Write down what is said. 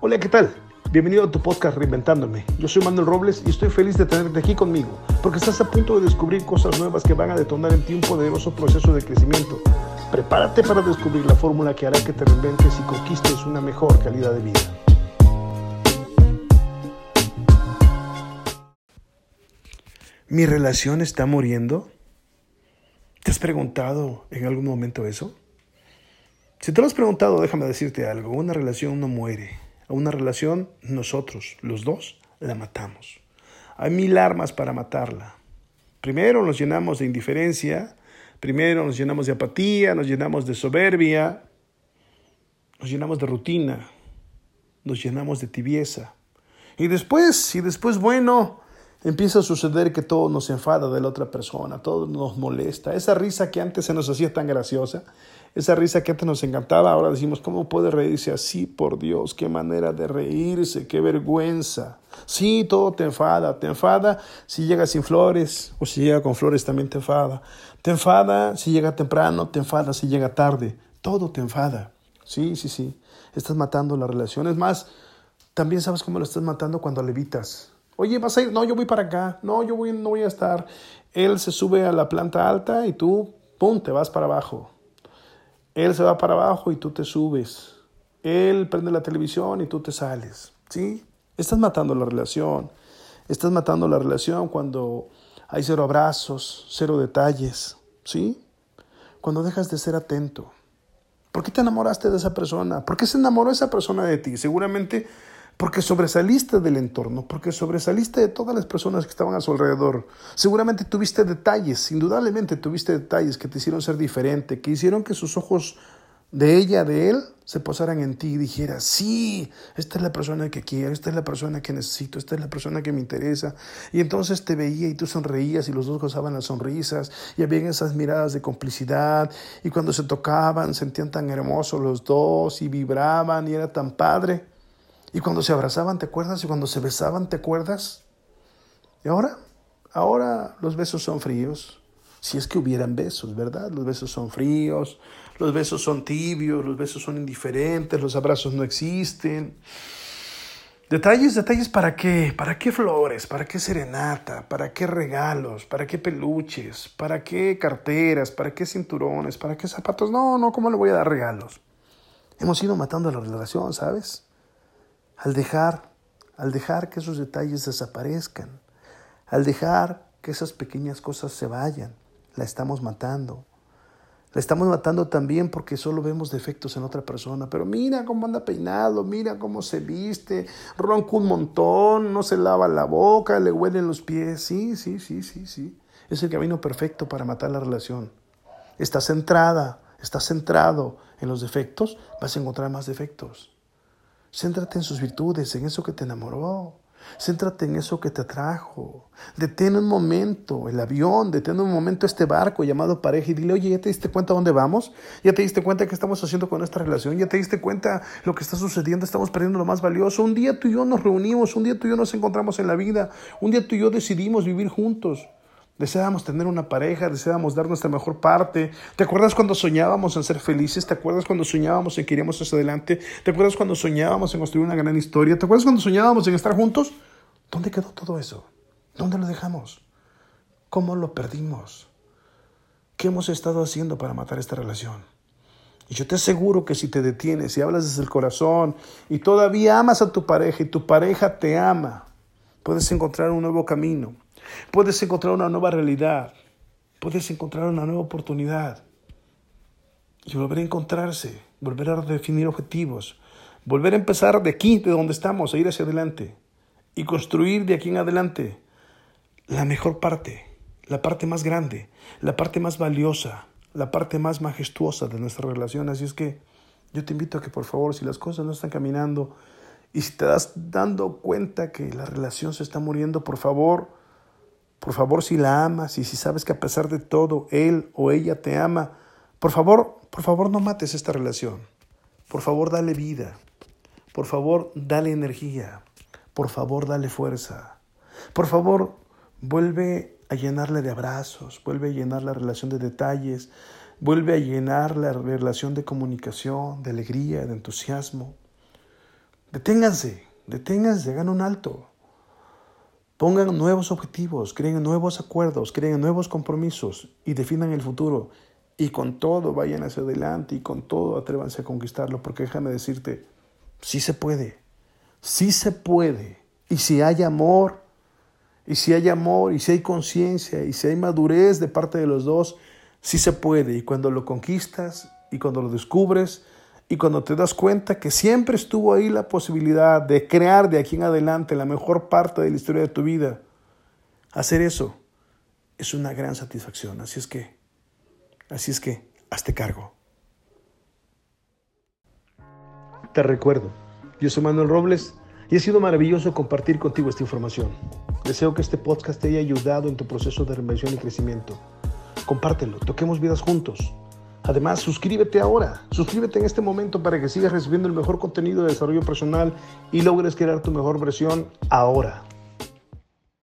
Hola, ¿qué tal? Bienvenido a tu podcast Reinventándome. Yo soy Manuel Robles y estoy feliz de tenerte aquí conmigo, porque estás a punto de descubrir cosas nuevas que van a detonar en ti un poderoso proceso de crecimiento. Prepárate para descubrir la fórmula que hará que te reinventes y conquistes una mejor calidad de vida. ¿Mi relación está muriendo? ¿Te has preguntado en algún momento eso? Si te lo has preguntado, déjame decirte algo. Una relación no muere. A una relación, nosotros, los dos, la matamos. Hay mil armas para matarla. Primero nos llenamos de indiferencia, primero nos llenamos de apatía, nos llenamos de soberbia, nos llenamos de rutina, nos llenamos de tibieza. Y después, y después, bueno, empieza a suceder que todo nos enfada de la otra persona, todo nos molesta. Esa risa que antes se nos hacía tan graciosa, esa risa que antes nos encantaba, ahora decimos, ¿cómo puede reírse así? Por Dios, qué manera de reírse, qué vergüenza. Sí, todo te enfada, te enfada si llega sin flores o si llega con flores también te enfada. Te enfada si llega temprano, te enfada si llega tarde, todo te enfada. Sí, sí, sí, estás matando la relación. Es más, también sabes cómo lo estás matando cuando levitas. Oye, vas a ir, no, yo voy para acá, no, yo voy, no voy a estar. Él se sube a la planta alta y tú, pum, te vas para abajo. Él se va para abajo y tú te subes. Él prende la televisión y tú te sales. ¿Sí? Estás matando la relación. Estás matando la relación cuando hay cero abrazos, cero detalles. ¿Sí? Cuando dejas de ser atento. ¿Por qué te enamoraste de esa persona? ¿Por qué se enamoró esa persona de ti? Seguramente porque sobresaliste del entorno, porque sobresaliste de todas las personas que estaban a su alrededor. Seguramente tuviste detalles, indudablemente tuviste detalles que te hicieron ser diferente, que hicieron que sus ojos de ella, de él, se posaran en ti y dijeras, sí, esta es la persona que quiero, esta es la persona que necesito, esta es la persona que me interesa. Y entonces te veía y tú sonreías y los dos gozaban las sonrisas y habían esas miradas de complicidad y cuando se tocaban sentían tan hermosos los dos y vibraban y era tan padre. Y cuando se abrazaban, ¿te acuerdas? Y cuando se besaban, ¿te acuerdas? Y ahora, ahora los besos son fríos. Si es que hubieran besos, ¿verdad? Los besos son fríos, los besos son tibios, los besos son indiferentes, los abrazos no existen. Detalles, detalles para qué, para qué flores, para qué serenata, para qué regalos, para qué peluches, para qué carteras, para qué cinturones, para qué zapatos. No, no, ¿cómo le voy a dar regalos? Hemos ido matando la relación, ¿sabes? Al dejar, al dejar que esos detalles desaparezcan, al dejar que esas pequeñas cosas se vayan, la estamos matando. La estamos matando también porque solo vemos defectos en otra persona. Pero mira cómo anda peinado, mira cómo se viste, ronca un montón, no se lava la boca, le huelen los pies. Sí, sí, sí, sí, sí. Es el camino perfecto para matar la relación. Estás centrada, estás centrado en los defectos, vas a encontrar más defectos. Céntrate en sus virtudes, en eso que te enamoró. Céntrate en eso que te atrajo. Detén un momento el avión, detén un momento este barco llamado pareja y dile, oye, ¿ya te diste cuenta dónde vamos? ¿Ya te diste cuenta qué estamos haciendo con esta relación? ¿Ya te diste cuenta lo que está sucediendo? Estamos perdiendo lo más valioso. Un día tú y yo nos reunimos, un día tú y yo nos encontramos en la vida, un día tú y yo decidimos vivir juntos. Deseábamos tener una pareja, deseábamos dar nuestra mejor parte. ¿Te acuerdas cuando soñábamos en ser felices? ¿Te acuerdas cuando soñábamos en que iríamos hacia adelante? ¿Te acuerdas cuando soñábamos en construir una gran historia? ¿Te acuerdas cuando soñábamos en estar juntos? ¿Dónde quedó todo eso? ¿Dónde lo dejamos? ¿Cómo lo perdimos? ¿Qué hemos estado haciendo para matar esta relación? Y yo te aseguro que si te detienes y hablas desde el corazón y todavía amas a tu pareja y tu pareja te ama, puedes encontrar un nuevo camino Puedes encontrar una nueva realidad. Puedes encontrar una nueva oportunidad. Y volver a encontrarse, volver a definir objetivos, volver a empezar de aquí, de donde estamos, a ir hacia adelante. Y construir de aquí en adelante la mejor parte, la parte más grande, la parte más valiosa, la parte más majestuosa de nuestra relación. Así es que yo te invito a que por favor, si las cosas no están caminando y si te das dando cuenta que la relación se está muriendo, por favor, por favor, si la amas y si sabes que a pesar de todo él o ella te ama, por favor, por favor no mates esta relación. Por favor, dale vida. Por favor, dale energía. Por favor, dale fuerza. Por favor, vuelve a llenarle de abrazos, vuelve a llenar la relación de detalles, vuelve a llenar la relación de comunicación, de alegría, de entusiasmo. Deténganse, deténganse, hagan un alto. Pongan nuevos objetivos, creen nuevos acuerdos, creen nuevos compromisos y definan el futuro. Y con todo vayan hacia adelante y con todo atrévanse a conquistarlo, porque déjame decirte, sí se puede, sí se puede. Y si hay amor, y si hay amor, y si hay conciencia, y si hay madurez de parte de los dos, sí se puede. Y cuando lo conquistas y cuando lo descubres, y cuando te das cuenta que siempre estuvo ahí la posibilidad de crear de aquí en adelante la mejor parte de la historia de tu vida, hacer eso es una gran satisfacción. Así es que, así es que, hazte cargo. Te recuerdo, yo soy Manuel Robles y ha sido maravilloso compartir contigo esta información. Deseo que este podcast te haya ayudado en tu proceso de reinvención y crecimiento. Compártelo, toquemos vidas juntos. Además, suscríbete ahora, suscríbete en este momento para que sigas recibiendo el mejor contenido de desarrollo personal y logres crear tu mejor versión ahora.